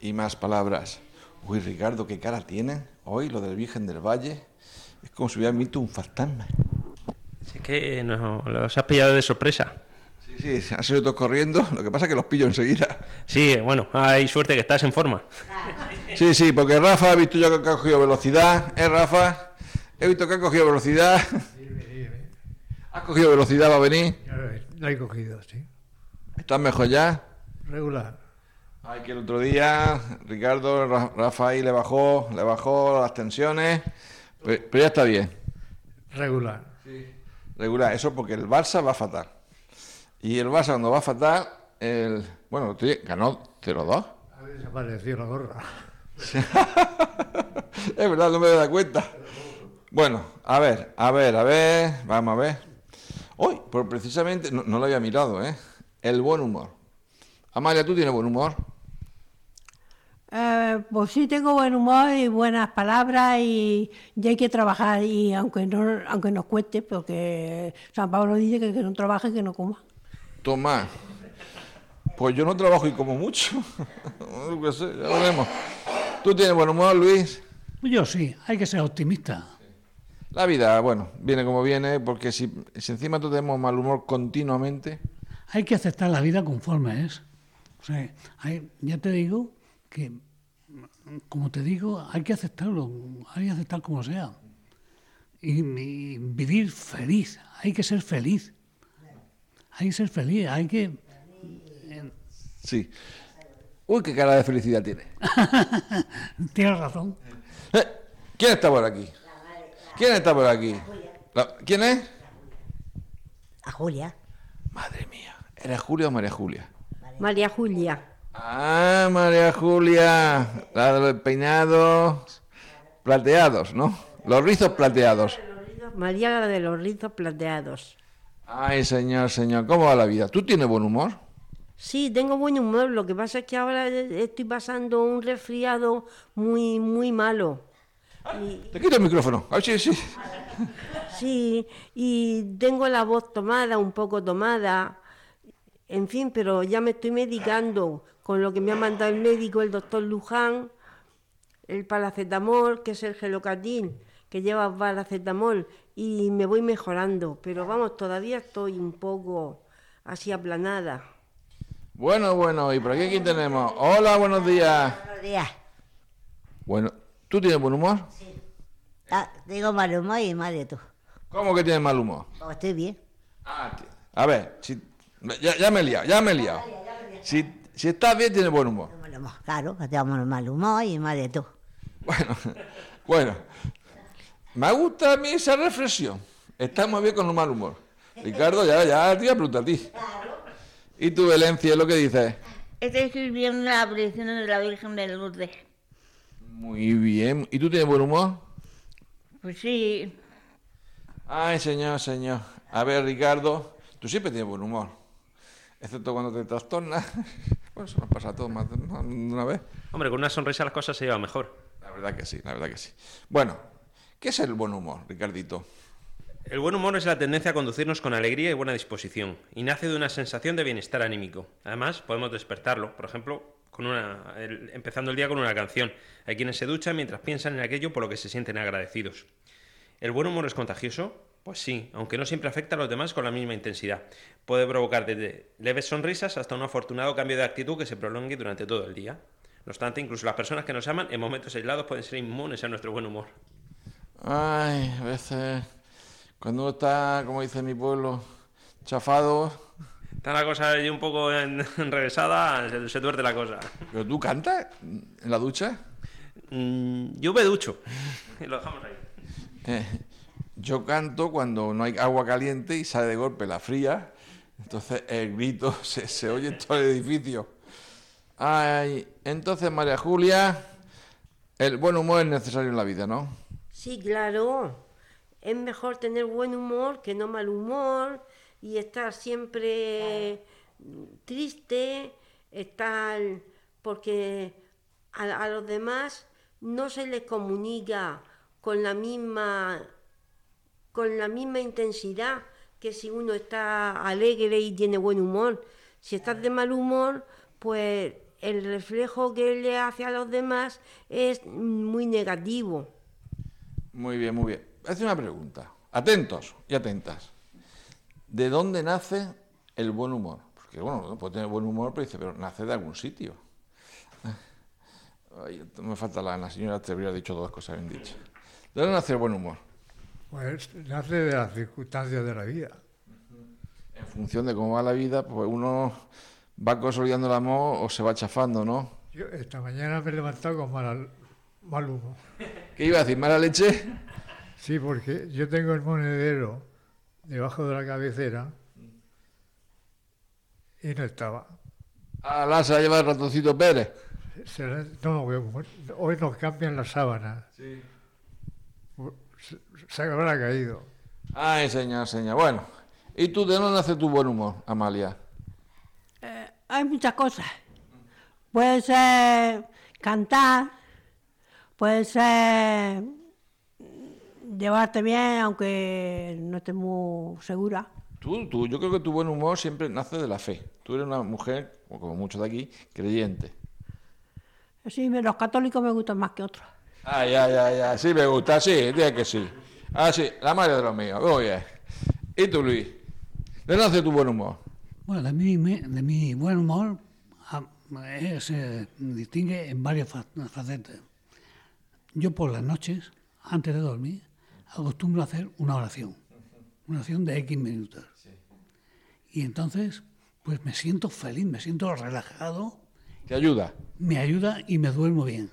Y Más Palabras. Uy, Ricardo, qué cara tiene hoy lo del Virgen del Valle. Es como si hubiera visto un fantasma. Es que nos los has pillado de sorpresa. Sí, sí, han salido todos corriendo. Lo que pasa es que los pillo enseguida. Sí, bueno, hay suerte que estás en forma. Sí, sí, porque Rafa ha visto yo que ha cogido velocidad. ¿Eh, Rafa? He visto que ha cogido velocidad. ¿Has cogido velocidad? ¿Va a venir? Ya lo he- lo he cogido, sí. ¿Estás mejor ya? Regular. Ay, que el otro día Ricardo, Ra- Rafa ahí le bajó, le bajó las tensiones, pero, pero ya está bien. Regular. Regular, eso porque el Barça va fatal. Y el Barça cuando va fatal, el, bueno, ganó 0-2. Ha desaparecido la gorra. es verdad, no me he dado cuenta. Bueno, a ver, a ver, a ver, vamos a ver. Hoy, por precisamente, no, no lo había mirado, ¿eh? El buen humor. Amalia, ¿tú tienes buen humor? Eh, pues sí, tengo buen humor y buenas palabras y, y hay que trabajar y aunque no aunque nos cueste, porque San Pablo dice que, que no trabaje, que no coma. Tomás. Pues yo no trabajo y como mucho. No qué sé, ya veremos. ¿Tú tienes buen humor, Luis? Yo sí, hay que ser optimista. La vida, bueno, viene como viene, porque si, si encima tú tenemos mal humor continuamente, Hay que aceptar la vida conforme es. O sea, hay- ya te digo que, como te digo, hay que aceptarlo, hay que aceptar como sea. Y, y vivir feliz, hay que ser feliz. Hay que ser feliz, hay que... sí. Uy, qué cara de felicidad tiene. Tienes razón. Eh, ¿Quién está por aquí? ¿Quién está por aquí? La- ¿Quién es? A Julia. Madre mía. ¿Eres Julia o María Julia? María Julia. Ah, María Julia. La de los peinados plateados, ¿no? Los rizos plateados. María de los rizos plateados. Ay, señor, señor, ¿cómo va la vida? ¿Tú tienes buen humor? Sí, tengo buen humor. Lo que pasa es que ahora estoy pasando un resfriado muy, muy malo. Te quito el micrófono. Ay, sí, sí. Sí, y tengo la voz tomada, un poco tomada. En fin, pero ya me estoy medicando con lo que me ha mandado el médico, el doctor Luján, el paracetamol, que es el gelocatil, que lleva paracetamol, y me voy mejorando. Pero vamos, todavía estoy un poco así aplanada. Bueno, bueno, y por aquí quién tenemos. Hola, buenos días. Buenos días. Bueno, ¿tú tienes buen humor? Ah, tengo mal humor y mal de tú. ¿Cómo que tienes mal humor? Pues estoy bien. Ah, a ver, si, ya, ya me he liado, ya me he liado. Si, si estás bien, tienes buen humor. Claro, que tengo mal humor y mal de tú. Bueno, bueno. Me gusta a mí esa reflexión. Estamos bien con un mal humor. Ricardo, ya, ya te iba a preguntar a ti. ¿Y tú, Valencia, lo que dices? Estoy escribiendo la aparición de la Virgen de Lourdes. Muy bien. ¿Y tú tienes buen humor? Pues sí, Ay, señor, señor. A ver, Ricardo, tú siempre tienes buen humor. Excepto cuando te trastornas. Bueno, eso nos pasa a todos más de una vez. Hombre, con una sonrisa las cosas se llevan mejor. La verdad que sí, la verdad que sí. Bueno, ¿qué es el buen humor, Ricardito? El buen humor es la tendencia a conducirnos con alegría y buena disposición, y nace de una sensación de bienestar anímico. Además, podemos despertarlo, por ejemplo, con una, el- empezando el día con una canción. Hay quienes se duchan mientras piensan en aquello por lo que se sienten agradecidos. ¿El buen humor es contagioso? Pues sí, aunque no siempre afecta a los demás con la misma intensidad. Puede provocar desde leves sonrisas hasta un afortunado cambio de actitud que se prolongue durante todo el día. No obstante, incluso las personas que nos aman en momentos aislados pueden ser inmunes a nuestro buen humor. Ay, a veces, cuando uno está, como dice mi pueblo, chafado. Está la cosa ahí un poco en- enrevesada, se, se la cosa. ¿Pero tú cantas en la ducha? Mm, yo me ducho. Y lo dejamos ahí. Eh, yo canto cuando no hay agua caliente y sale de golpe la fría. Entonces el grito se, se oye en todo el edificio. Ay, entonces María Julia, El buen humor es necesario en la vida, ¿no? Sí, claro. Es mejor tener buen humor que no mal humor y estar siempre triste, estar porque a, a los demás no se les comunica con la misma con la misma intensidad que si uno está alegre y tiene buen humor. Si estás de mal humor, pues el reflejo que le hace a los demás es muy negativo. Muy bien, muy bien. Hace una pregunta. Atentos y atentas. ¿De dónde nace el buen humor? Porque, bueno, uno puede tener buen humor, pero dice, pero nace de algún sitio. Me falta la, la señora te habría dicho dos cosas bien dichas. ¿De dónde nace el buen humor? Pues nace de las circunstancias de la vida. En función de cómo va la vida, pues uno va consolidando el amor o se va chafando, ¿no? Yo esta mañana me he levantado con mal, mal humor. ¿Qué iba a decir? ¿Mala leche? Sí, porque yo tengo el monedero debajo de la cabecera y no estaba. Ah, la se la lleva el ratoncito Pérez. Se la- no, hoy nos cambian las sábanas. Se, se habrá caído. Ay, señor, señor. Bueno, ¿y tú de dónde nace tu buen humor, Amalia? Hay muchas cosas. Puede ser cantar, puede ser llevarte bien, aunque no estés muy segura. Tú, tú, yo creo que tu buen humor siempre nace de la fe. Tú eres una mujer, como muchos de aquí, creyente. Sí, los católicos me gustan más que otros. Ay, ay, ay, ay, sí me gusta, sí, diga que sí. Ah, sí, la madre de los míos, muy bien. ¿Y tú, Luis? ¿De dónde nace tu buen humor? Bueno, de mi, de mi buen humor ah, eh, se distingue en varias fa- facetas. Yo por las noches, antes de dormir, acostumbro a hacer una oración, una oración de X minutos. Y entonces, pues me siento feliz, me siento relajado, ¿Te ayuda? me ayuda y me duermo bien.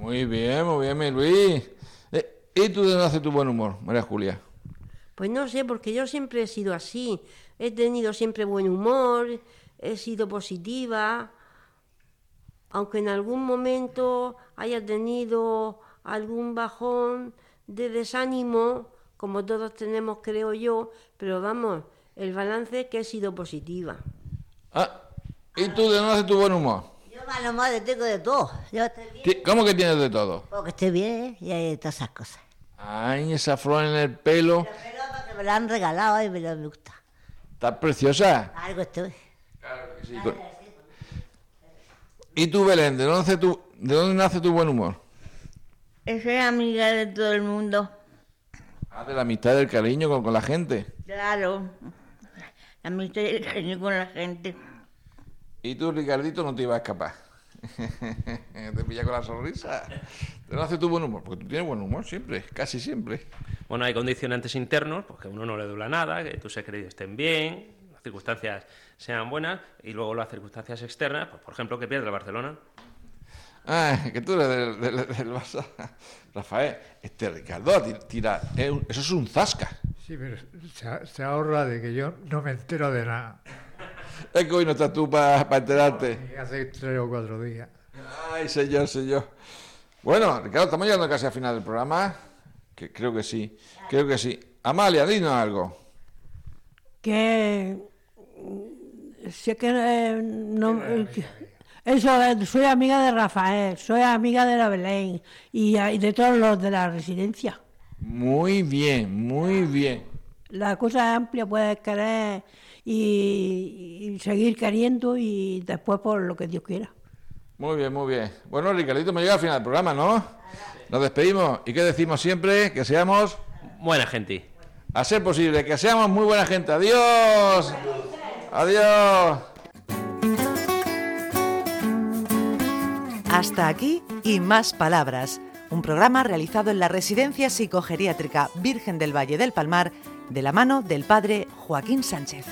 Muy bien, muy bien, mi Luis. Eh, ¿Y tú de dónde tu buen humor, María Julia? Pues no sé, porque yo siempre he sido así. He tenido siempre buen humor, he sido positiva, aunque en algún momento haya tenido algún bajón de desánimo, como todos tenemos, creo yo, pero vamos, el balance es que he sido positiva. Ah, ¿y tú de dónde tu buen humor? Yo mal humor tengo de todo. Yo estoy bien, ¿Cómo que tienes de todo? porque estoy bien y hay todas esas cosas. Ay, esa flor en el pelo. Pero porque me lo han regalado y me lo me gusta. Está preciosa. Algo estoy. Sí, con- ¿Y tú, Belén, de dónde, nace tu, de dónde nace tu buen humor? Soy amiga de todo el mundo. Ah, de la amistad, del cariño con, con la gente. Claro. La amistad y el cariño con la gente. Y tú, Ricardito, no te ibas a escapar. te pilla con la sonrisa. ¿De dónde nace tu buen humor? Porque tú tienes buen humor siempre, casi siempre. Bueno, hay condicionantes internos, pues que a uno no le duela nada, que tus seres estén bien, las circunstancias sean buenas, y luego las circunstancias externas, pues por ejemplo, que pierde el Barcelona. Ah, que tú eres del, del, del Barça. Rafael, este Ricardo ti- tira, eso es un zasca. Sí, pero se, se ahorra de que yo no me entero de nada. Es que hoy no estás tú para enterarte. Y hace tres o cuatro días. Ay, señor, señor. Bueno, Ricardo, estamos llegando casi al final del programa. Que creo que sí, creo que sí. Amalia, dinos algo. Que mm, si es que eh, no eh, eso eh, soy amiga de Rafael, soy amiga de la Belén y, y de todos los de la residencia. Muy bien, muy bien. La cosa es amplia, puedes querer y, y seguir queriendo y después por lo que Dios quiera. Muy bien, muy bien. Bueno, Ricardito, me llega al final del programa, ¿no? Nos despedimos. ¿Y qué decimos siempre? Que seamos, Buena gente. a ser posible, que seamos muy buena gente. Adiós. Adiós. Hasta aquí y más palabras. Un programa realizado en la Residencia Psicogeriátrica Virgen del Valle del Palmar de la mano del padre Joaquín Sánchez.